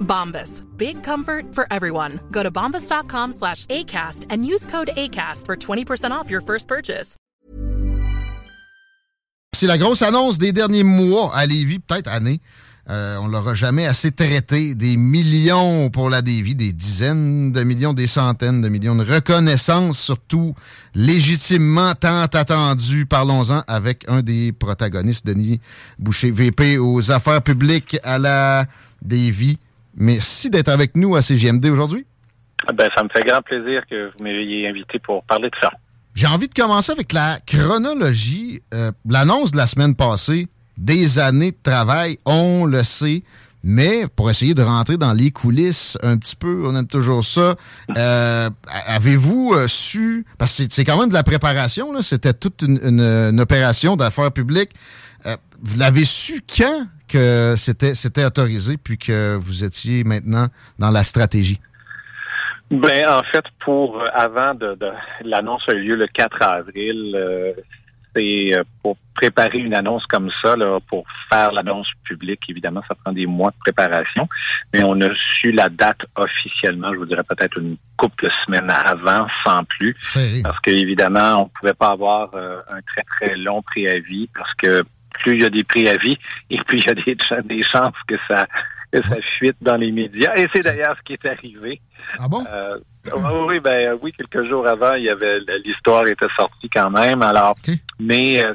Bombas. Big comfort for everyone. Go to bombas.com slash ACAST and use code ACAST for 20% off your first purchase. C'est la grosse annonce des derniers mois à Lévis, peut-être années. Euh, on l'aura jamais assez traité. Des millions pour la Lévis, des dizaines de millions, des centaines de millions de reconnaissance, surtout légitimement tant attendu. Parlons-en avec un des protagonistes, Denis Boucher, VP aux affaires publiques à la Lévis. Merci d'être avec nous à CGMD aujourd'hui. Ben, ça me fait grand plaisir que vous m'ayez invité pour parler de ça. J'ai envie de commencer avec la chronologie. Euh, L'annonce de la semaine passée, des années de travail, on le sait. Mais pour essayer de rentrer dans les coulisses un petit peu, on aime toujours ça. Euh, Avez-vous euh, su, parce que c'est quand même de la préparation, c'était toute une, une, une opération d'affaires publiques. Euh, vous l'avez su quand que c'était autorisé, puis que vous étiez maintenant dans la stratégie? Ben, en fait, pour avant de, de l'annonce a eu lieu le 4 avril. Euh, c'est pour préparer une annonce comme ça, là, pour faire l'annonce publique, évidemment, ça prend des mois de préparation. Mais on a su la date officiellement, je vous dirais peut-être une couple de semaines avant, sans plus. Parce qu'évidemment, on pouvait pas avoir euh, un très, très long préavis parce que plus il y a des préavis et plus il y a des, des chances que ça que ça fuite dans les médias. Et c'est d'ailleurs ce qui est arrivé. Ah bon? Euh, oui, ben oui, quelques jours avant, il y avait l'histoire était sortie quand même. Alors, mais euh,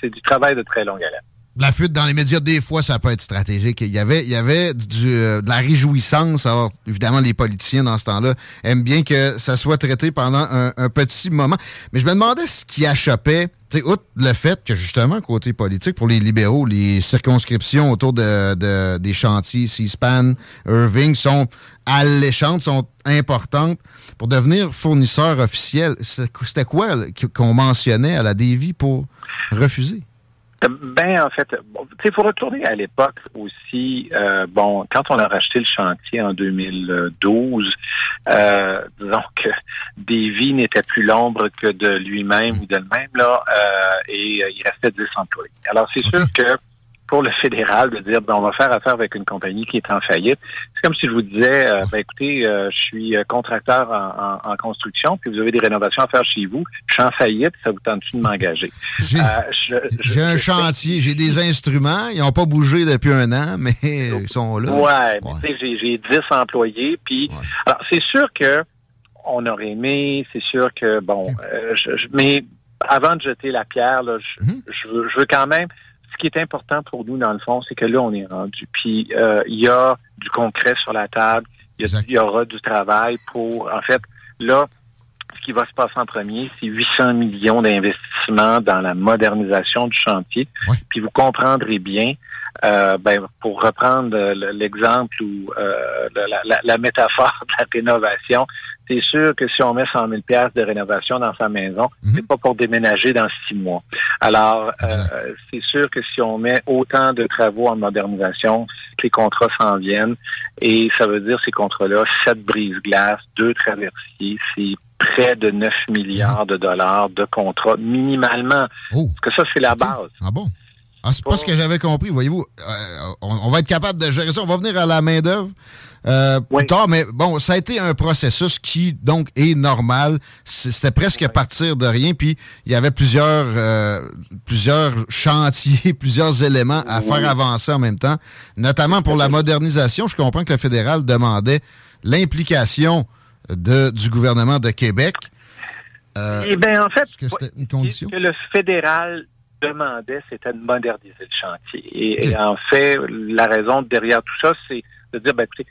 c'est du travail de très longue haleine. La fuite dans les médias, des fois, ça peut être stratégique. Il y avait, il y avait du, de la réjouissance. Alors, évidemment, les politiciens, dans ce temps-là, aiment bien que ça soit traité pendant un, petit moment. Mais je me demandais ce qui achoppait sais, outre le fait que, justement, côté politique, pour les libéraux, les circonscriptions autour de, de des chantiers C-SPAN, Irving sont alléchantes, sont importantes pour devenir fournisseur officiel. C'était quoi qu'on mentionnait à la Davy pour refuser? Ben, en fait, il faut retourner à l'époque aussi. Euh, bon, quand on a racheté le chantier en 2012, euh, disons que Davy n'était plus l'ombre que de lui-même ou d'elle-même, là, euh, et il restait 10 employés. Alors, c'est sûr que pour le fédéral de dire ben, on va faire affaire avec une compagnie qui est en faillite. C'est comme si je vous disais euh, ben, écoutez, euh, je suis euh, contracteur en, en, construction, puis vous avez des rénovations à faire chez vous. Je suis en faillite, ça vous tente-tu de m'engager? J'ai un chantier, j'ai des instruments, ils n'ont pas bougé depuis un an, mais ils sont là. Ouais, ouais. j'ai 10 employés, puis alors c'est sûr que on aurait aimé, c'est sûr que bon, je, mais avant de jeter la pierre, là, je, je, veux, je veux quand même ce qui est important pour nous, dans le fond, c'est que là, on est rendu. Puis, euh, il y a du concret sur la table. Il y, a- il y aura du travail pour, en fait, là, ce qui va se passer en premier, c'est 800 millions d'investissements dans la modernisation du chantier. Puis vous comprendrez bien, euh, ben, pour reprendre euh, le- l'exemple ou euh, la, la- la métaphore de la rénovation, c'est sûr que si on met 100 000 pièces de rénovation dans sa maison, c'est pas pour déménager dans six mois. Alors, euh, c'est sûr que si on met autant de travaux en modernisation, les contrats s'en viennent et ça veut dire ces contrats-là, sept brise-glaces, deux traversiers, c'est près de 9 milliards de dollars de contrats minimalement. Parce que ça, c'est la base. Ah bon? Ah, c'est pas ce que j'avais compris, voyez-vous. Euh, on, on va être capable de gérer ça. On va venir à la main-d'œuvre euh, plus tard, mais bon, ça a été un processus qui, donc, est normal. C'était presque à partir de rien, puis il y avait plusieurs, euh, plusieurs chantiers, plusieurs éléments à Oui. faire avancer en même temps, notamment pour la modernisation. Je comprends que le fédéral demandait l'implication de, du gouvernement de Québec. Eh bien, en fait, est-ce que c'était une condition? que le fédéral demandait, c'était de moderniser le chantier. Et, et en fait, la raison derrière tout ça, c'est de dire, ben, écoutez,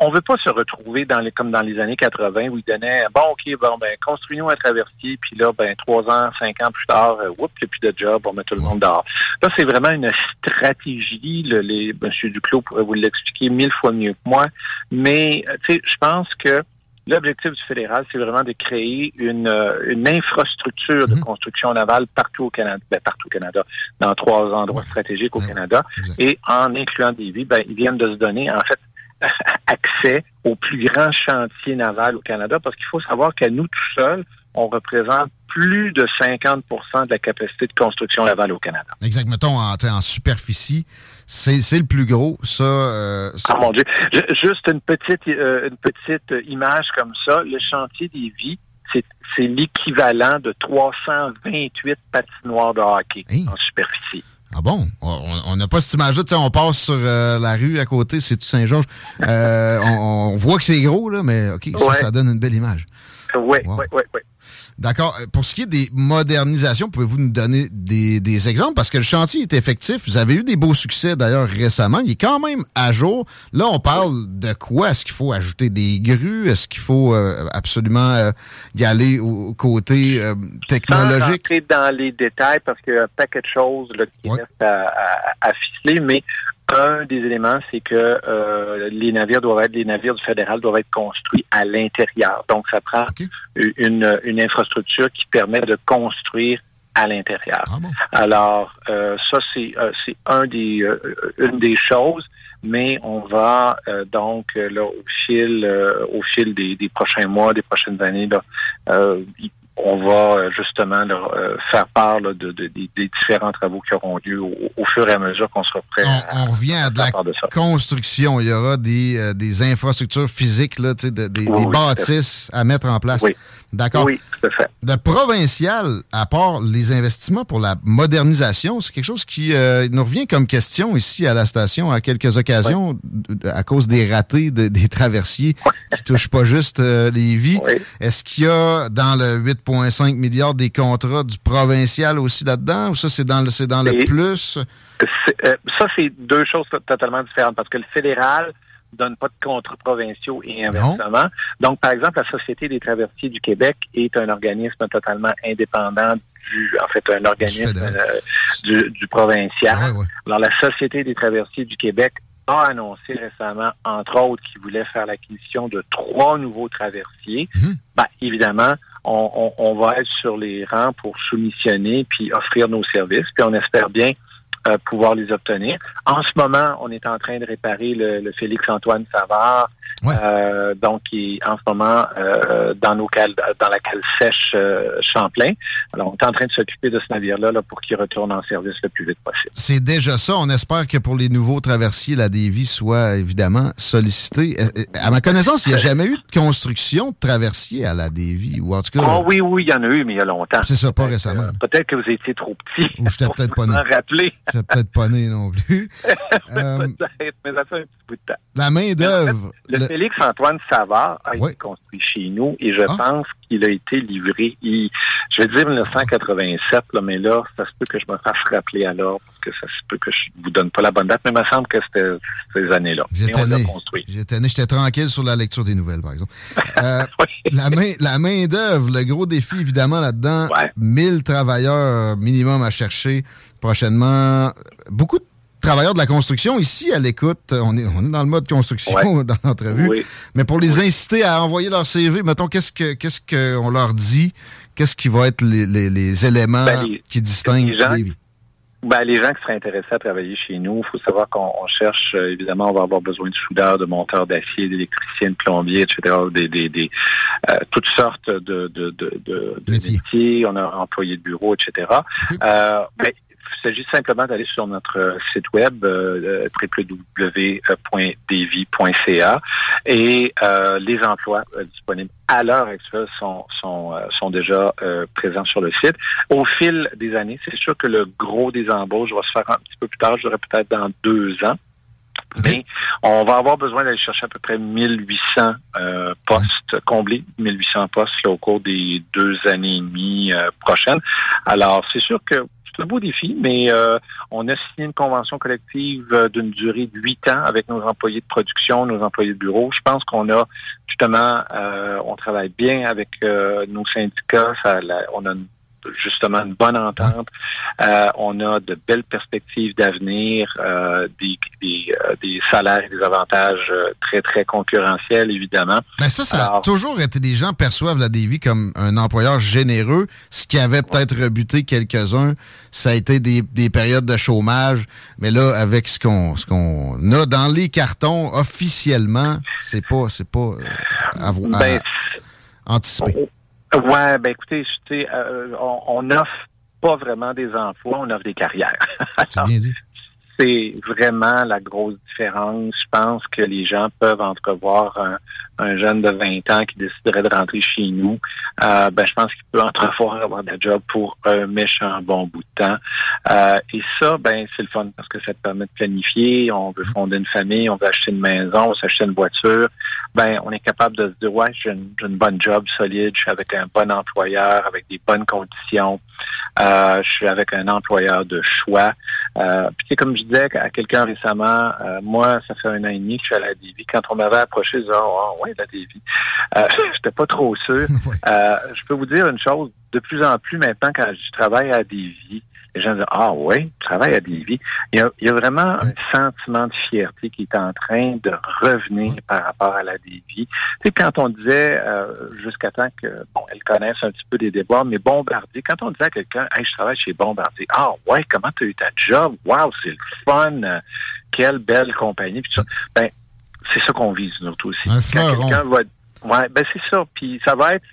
on veut pas se retrouver dans les, comme dans les années 80 où ils donnaient, bon, OK, bon, ben, construisons un traversier, puis là, ben, trois ans, cinq ans plus tard, euh, oups, il plus de job, on met tout le monde dehors. Là, c'est vraiment une stratégie, le, les, M. Duclos pourrait vous l'expliquer mille fois mieux que moi, mais, tu sais, je pense que L'objectif du fédéral, c'est vraiment de créer une, euh, une infrastructure de construction navale partout au Canada, ben, partout au Canada, dans trois endroits stratégiques au Canada, et en incluant des vies, ben, ils viennent de se donner, en fait, accès au plus grand chantier naval au Canada, parce qu'il faut savoir qu'à nous tout seuls, on représente plus de 50% de la capacité de construction navale au Canada. Exact. Mettons, en superficie, c'est le plus gros. Ça, euh, Ah mon Dieu. Ju- Juste une petite euh, une petite image comme ça. Le chantier des vies, c'est l'équivalent de 328 patinoires de hockey en superficie. Ah bon? On- n'a pas cette image-là. On passe sur euh, la rue à côté, c'est tout Saint-Georges. Euh, on, on voit que c'est gros, là, mais OK, ça, Ouais. ça donne une belle image. Oui, Wow. oui, oui, oui. D'accord? Euh, Pour ce qui est des modernisations, pouvez-vous nous donner des, des exemples? Parce que le chantier est effectif. Vous avez eu des beaux succès d'ailleurs récemment. Il est quand même à jour. Là, on parle de quoi? Est-ce qu'il faut ajouter des grues? Est-ce qu'il faut euh, absolument euh, y aller au, côté euh, Sans technologique? rentrer dans les détails parce qu'il y a un paquet de choses là, qui restent à, à- à ficeler, mais un des éléments, c'est que euh, les navires doivent être, les navires du fédéral doivent être construits à l'intérieur. Donc, ça prend une, une infrastructure qui permet de construire à l'intérieur. Alors, euh, ça, c'est euh, c'est un des, euh, une des choses, mais on va euh, donc, euh, là, au fil, euh, au fil des, des prochains mois, des prochaines années, là, euh, on va euh, justement euh, faire part là, de, de- des- différents travaux qui auront lieu au, au fur et à mesure qu'on sera prêt à, On revient à de la de construction. Il y aura des, euh, des infrastructures physiques, là, des, Oui, des oui, tout à bâtisses à mettre en place. Oui. D'accord. Oui, tout à fait. Le provincial, à part les investissements pour la modernisation, c'est quelque chose qui euh, nous revient comme question ici à la station à quelques occasions à cause des ratés de- des traversiers qui touchent pas juste euh, les vies. Est-ce qu'il y a dans le 8,5 milliards des contrats du provincial aussi là-dedans ou ça c'est dans le c'est dans le plus? Euh, ça, c'est deux choses to- totalement différentes parce que le fédéral donne pas de contrats provinciaux et inversement. Donc, par exemple, la Société des traversiers du Québec est un organisme totalement indépendant du, en fait, un organisme euh, du, du provincial. Alors, la Société des traversiers du Québec a annoncé récemment, entre autres, qu'il voulait faire l'acquisition de trois nouveaux traversiers. Ben, évidemment, on, on- va être sur les rangs pour soumissionner puis offrir nos services. Puis on espère bien euh, pouvoir les obtenir. En ce moment, on est en train de réparer le, le Félix-Antoine Savard, euh, donc qui est en ce moment euh, dans nos cales, dans la cale sèche Champlain. Alors, on est en train de s'occuper de ce navire-là là, pour qu'il retourne en service le plus vite possible. C'est déjà ça. On espère que pour les nouveaux traversiers, la Davie soit évidemment sollicitée. À ma connaissance, il n'y a jamais eu de construction de traversier à la Davie, ou en tout cas, Ah oui, oui, il y en a eu, mais il y a longtemps. c'est ça, pas récemment. Peut-être que vous étiez trop petit. Ou j'étais peut-être pas né. Rappeler. Peut-être pas né non plus. Euh, Peut-être, mais ça fait un petit bout de temps. la main-d'œuvre. Le, le- Félix-Antoine Savard a été construit chez nous et je pense qu'il a été livré, il- je vais dire 1987, là, mais là, ça se peut que je me fasse rappeler alors parce que ça se peut que je vous donne pas la bonne date, mais il me semble que c'était ces années-là. J'étais né. J'étais J'étais tranquille sur la lecture des nouvelles, par exemple. Euh, la main, la main d'œuvre, le gros défi, évidemment, là-dedans. 1000 travailleurs minimum à chercher prochainement. Beaucoup de travailleurs de la construction ici à l'écoute. On est, on est dans le mode construction dans l'entrevue. Mais pour les inciter à envoyer leur CV, mettons, qu'est-ce que qu'est-ce qu'on leur dit? Qu'est-ce qui va être les, les, éléments ben, qui distinguent les gens, ben, les gens qui seraient intéressés à travailler chez nous, il faut savoir qu'on cherche, euh, évidemment, on va avoir besoin de soudeurs, de monteurs d'acier, d'électriciens, de plombiers, etc., des, des, des euh, toutes sortes de, de, de, de, métiers. On a employés de bureau, etc. Euh, ben, il s'agit simplement d'aller sur notre site web euh, www.devi.ca et euh, les emplois euh, disponibles à l'heure actuelle sont sont, euh, sont déjà présents sur le site. Au fil des années, c'est sûr que le gros des embauches va se faire un petit peu plus tard, je dirais peut-être dans deux ans. Mais on va avoir besoin d'aller chercher à peu près 1800 euh, postes comblés, 1800 postes au cours des deux années et demie prochaines. Alors, c'est sûr que un beau défi, mais euh, on a signé une convention collective euh, d'une durée de huit ans avec nos employés de production, nos employés de bureau. Je pense qu'on a justement, euh, on travaille bien avec nos syndicats. Ça, on a une justement une bonne entente. Euh, on a de belles perspectives d'avenir, euh, des, des, euh, des, salaires et des avantages très, très concurrentiels, évidemment. Mais ça, ça a toujours été, des gens perçoivent la Davy comme un employeur généreux. Ce qui avait peut-être rebuté quelques-uns, ça a été des, des, périodes de chômage. Mais là, avec ce qu'on ce qu'on a dans les cartons, officiellement, c'est pas, c'est pas à, ben, anticiper. Ouais, ben écoutez, euh, on, on offre pas vraiment des emplois, on offre des carrières. c'est vraiment la grosse différence. Je pense que les gens peuvent entrevoir un, un jeune de 20 ans qui déciderait de rentrer chez nous, euh, ben, je pense qu'il peut entrevoir avoir des job pour un méchant bon bout de temps. Euh, et ça, ben, c'est le fun parce que ça te permet de planifier. On veut fonder une famille, on veut acheter une maison, on veut s'acheter une voiture. Ben, on est capable de se dire, ouais, j'ai une, une, bonne job solide, je suis avec un bon employeur, avec des bonnes conditions. Euh, je suis avec un employeur de choix. Euh, puis, comme je disais à quelqu'un récemment, euh, moi, ça fait un an et demi que je suis à la DV. Quand on m'avait approché, je disais, oh, ouais, la DV. Euh, J'étais pas trop sûr. Euh, je peux vous dire une chose, de plus en plus maintenant, quand je travaille à Davy, les gens disent Ah oui, je travaille à Davy. Il y a, il y a vraiment un sentiment de fierté qui est en train de revenir par rapport à la Davy. Tu sais, quand on disait euh, jusqu'à temps que bon, elles connaissent un petit peu des déboires, mais Bombardier, quand on disait à quelqu'un Hey, je travaille chez Bombardier, ah ouais, comment tu as eu ta job? Wow, c'est le fun, quelle belle compagnie, puis ça. Ben, c'est ça qu'on vise, nous aussi. Un fleuron. Ouais, ben c'est ça. Puis ça va être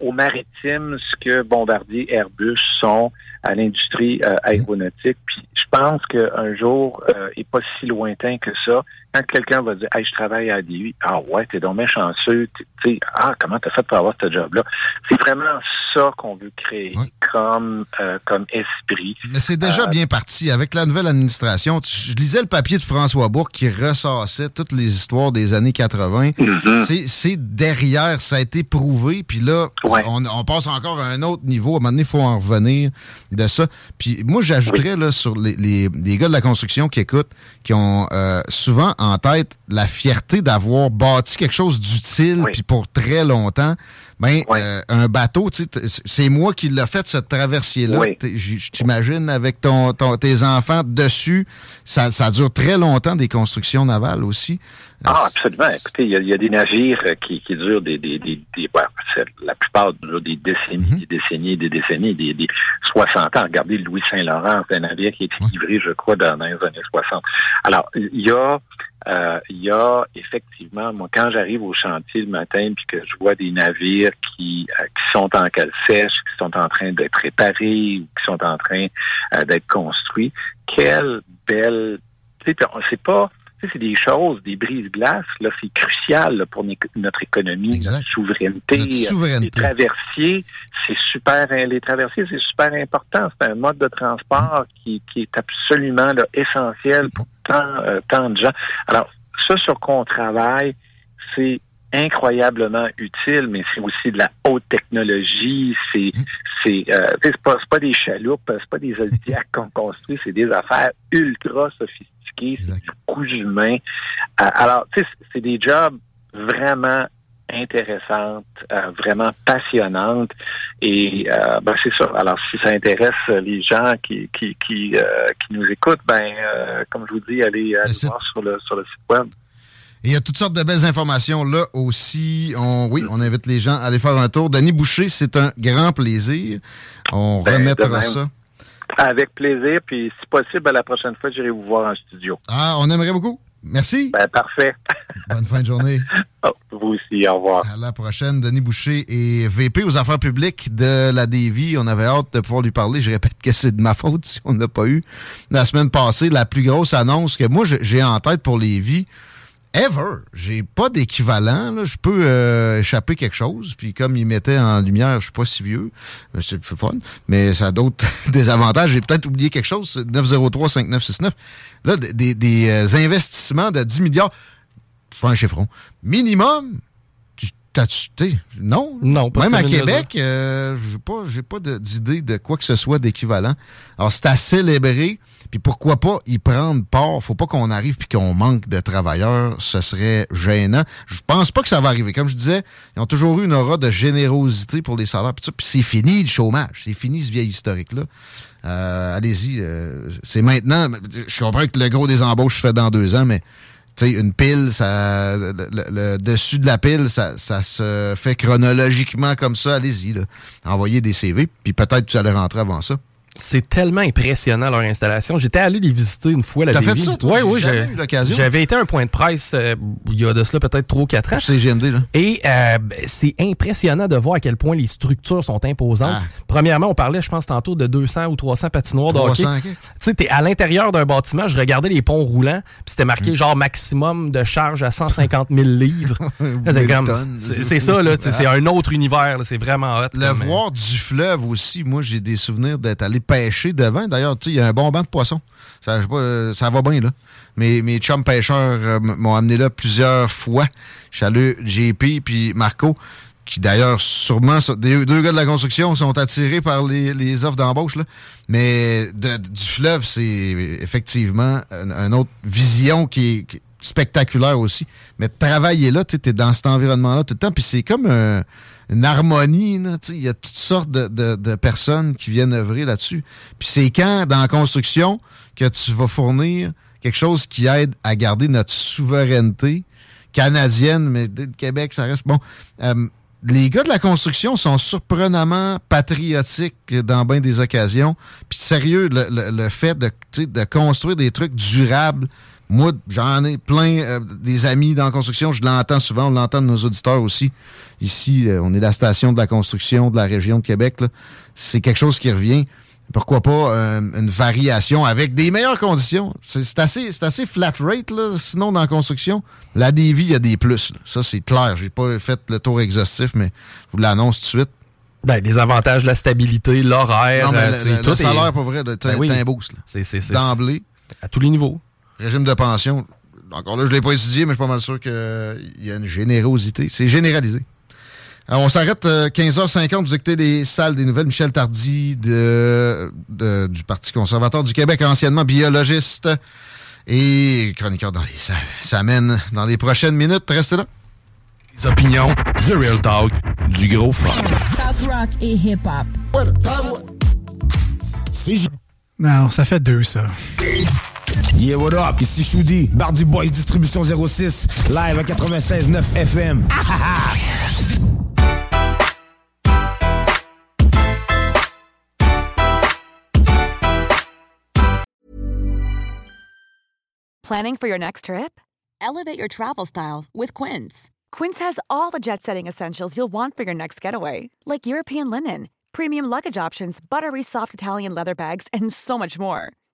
au maritime ce que Bombardier, Airbus sont à l'industrie euh, aéronautique. Puis je pense qu'un jour euh, est pas si lointain que ça. Quand quelqu'un va dire Hey, je travaille à DI, ah ouais, t'es donc bien chanceux, tu ah, comment t'as fait pour avoir ce job-là? C'est vraiment ça qu'on veut créer comme, euh, comme esprit. Mais c'est déjà euh, bien parti. Avec la nouvelle administration, je lisais le papier de François Bourg qui ressassait toutes les histoires des années 80. Mm-hmm. C'est derrière, ça a été prouvé. Puis là, on, passe encore à un autre niveau. À un moment donné, il faut en revenir de ça. Puis moi, j'ajouterais là sur les, les, gars de la construction qui écoutent, qui ont euh, souvent en tête la fierté d'avoir bâti quelque chose d'utile puis pour très longtemps. Ben, euh, un bateau, c'est moi qui l'ai fait cette traversier-là. Je t'imagine avec ton, tes enfants dessus, ça, ça dure très longtemps des constructions navales aussi. Ah, absolument. Écoutez, il y, a des navires euh, qui, qui durent des, des, des, des la plupart des décennies, des décennies, des décennies, des, des 60 ans. Regardez Louis Saint-Laurent, c'est un navire qui a été livré, je crois, dans les années 60. Alors, il y a euh, il y a effectivement, moi, quand j'arrive au chantier le matin puis que je vois des navires qui, euh, qui sont en cale sèche, qui sont en train d'être réparés ou qui sont en train d'être construits, quelle belle... C'est pas c'est des choses, des brises-glaces, là, c'est crucial pour notre économie, notre souveraineté. Les traversiers, c'est super, les traversiers, c'est super important. C'est un mode de transport qui, est absolument essentiel pour tant, euh, tant de gens. Alors, ça sur quoi on travaille, c'est incroyablement utile, mais c'est aussi de la haute technologie. C'est c'est euh, c'est pas, c'est pas des chaloupes, c'est pas des Zodiacs qu'on construit, c'est des affaires ultra sophistiquées, Euh, alors, tu sais, c'est des jobs vraiment intéressantes, euh, vraiment passionnantes. Et euh, ben, c'est ça. Alors, si ça intéresse les gens qui qui qui, euh, qui nous écoutent, ben comme je vous dis, allez, voir sur le sur le site web. Et il y a toutes sortes de belles informations là aussi. On, oui, on invite les gens à aller faire un tour. Denis Boucher, c'est un grand plaisir. On Ben, remettra ça. Avec plaisir. Puis, si possible, à la prochaine fois, j'irai vous voir en studio. Ah, on aimerait beaucoup. Merci. Ben, parfait. Bonne fin de journée. Oh, vous aussi, au revoir. À la prochaine. Denis Boucher est VP aux affaires publiques de la DV. On avait hâte de pouvoir lui parler. Je répète que c'est de ma faute si on n'a pas eu la semaine passée la plus grosse annonce que moi j'ai en tête pour Lévis. Ever. J'ai pas d'équivalent. Je peux euh, échapper quelque chose. Puis comme il mettait en lumière, je suis pas si vieux. Euh, C'est c'est fun. Mais ça a d'autres désavantages. J'ai peut-être oublié quelque chose. C'est 903-5969. Là, des, des- euh, investissements de 10 milliards. Fais un. Minimum. T'as-tu, non? Non, pas Même à Québec, euh, j'ai pas, j'ai pas d'idée de quoi que ce soit d'équivalent. Alors, c'est à célébrer. Puis pourquoi pas y prendre part? Faut pas qu'on arrive puis qu'on manque de travailleurs. Ce serait gênant. Je pense pas que ça va arriver. Comme je disais, ils ont toujours eu une aura de générosité pour les salaires. Puis c'est fini le chômage. C'est fini ce vieil historique-là. Euh, allez-y. euh, c'est maintenant. Je comprends que le gros des embauches se fait dans deux ans, mais sais, une pile, ça, le, dessus de la pile, ça, ça se fait chronologiquement comme ça. Allez-y, envoyez des CV, puis peut-être que vous allez rentrer avant ça. C'est tellement impressionnant leur installation. J'étais allé les visiter une fois la T'as fait ça, toi? Oui, oui, j'ai- eu l'occasion. J'avais été à un point de presse euh, il y a de cela peut-être 3 ou 4 ans. C'est GMD, là. Et euh, c'est impressionnant de voir à quel point les structures sont imposantes. Ah. Premièrement, on parlait, je pense, tantôt de 200 ou 300 patinoires de 300, hockey. ok. Tu sais, t'es à l'intérieur d'un bâtiment, je regardais les ponts roulants, puis c'était marqué Mm. genre maximum de charge à 150 000 livres. C'est comme- ça, là. sais, C'est un autre univers, là, C'est vraiment hot. Le comme, euh, voir du fleuve aussi, moi, j'ai des souvenirs d'être allé pêcher devant. D'ailleurs, tu sais, il y a un bon banc de poissons. Ça, pas, euh, ça va bien, là. Mes, mes chums pêcheurs euh, m'ont amené là plusieurs fois. Allé, JP puis Marco, qui d'ailleurs, sûrement, des- deux gars de la construction sont attirés par les, les offres d'embauche, là. Mais du fleuve, c'est effectivement une, une autre vision qui est, spectaculaire aussi. Mais travailler là, tu es dans cet environnement-là tout le temps, puis c'est comme un- une harmonie. Il y a toutes sortes de, de- personnes qui viennent œuvrer là-dessus. Puis c'est quand, dans la construction, que tu vas fournir quelque chose qui aide à garder notre souveraineté canadienne, mais de Québec, ça reste bon. Euh, les gars de la construction sont surprenamment patriotiques dans bien des occasions. Puis sérieux, le, le- le fait de, de construire des trucs durables, moi, j'en ai plein euh, des amis dans la construction, je l'entends souvent, on l'entend de nos auditeurs aussi. Ici, euh, on est la station de la construction de la région de Québec. C'est quelque chose qui revient. Pourquoi pas euh, une variation avec des meilleures conditions? C'est assez, c'est assez flat rate, là, sinon dans la construction. La DV, il y a des plus. là. Ça, c'est clair. J'ai pas fait le tour exhaustif, mais je vous l'annonce tout de suite. Ben, les avantages, la stabilité, l'horaire, Non, mais euh, le, c'est- le- tout le est- salaire, pour vrai, là, t'as Ben oui. un boost. D'emblée. À tous les niveaux. Régime de pension. Encore là, je l'ai pas étudié, mais je suis pas mal sûr qu'il y a une générosité. C'est généralisé. Alors, on s'arrête euh, 15h50. Vous écoutez des salles des nouvelles. Michel Tardy de, de- du Parti conservateur du Québec, anciennement biologiste et chroniqueur dans les salles. Ça mène dans les prochaines minutes. Restez là. Les opinions, The Real Talk, du gros fun. Talk rock et hip-hop. Non, ça fait deux, ça. Yeah, what up? Ici Choudi, Bardi Boys Distribution 06, live à 96.9 FM. Ah, ah, ah. Planning for your next trip? Elevate your travel style with Quince. Quince has all the jet setting essentials you'll want for your next getaway, like European linen, premium luggage options, buttery soft Italian leather bags, and so much more.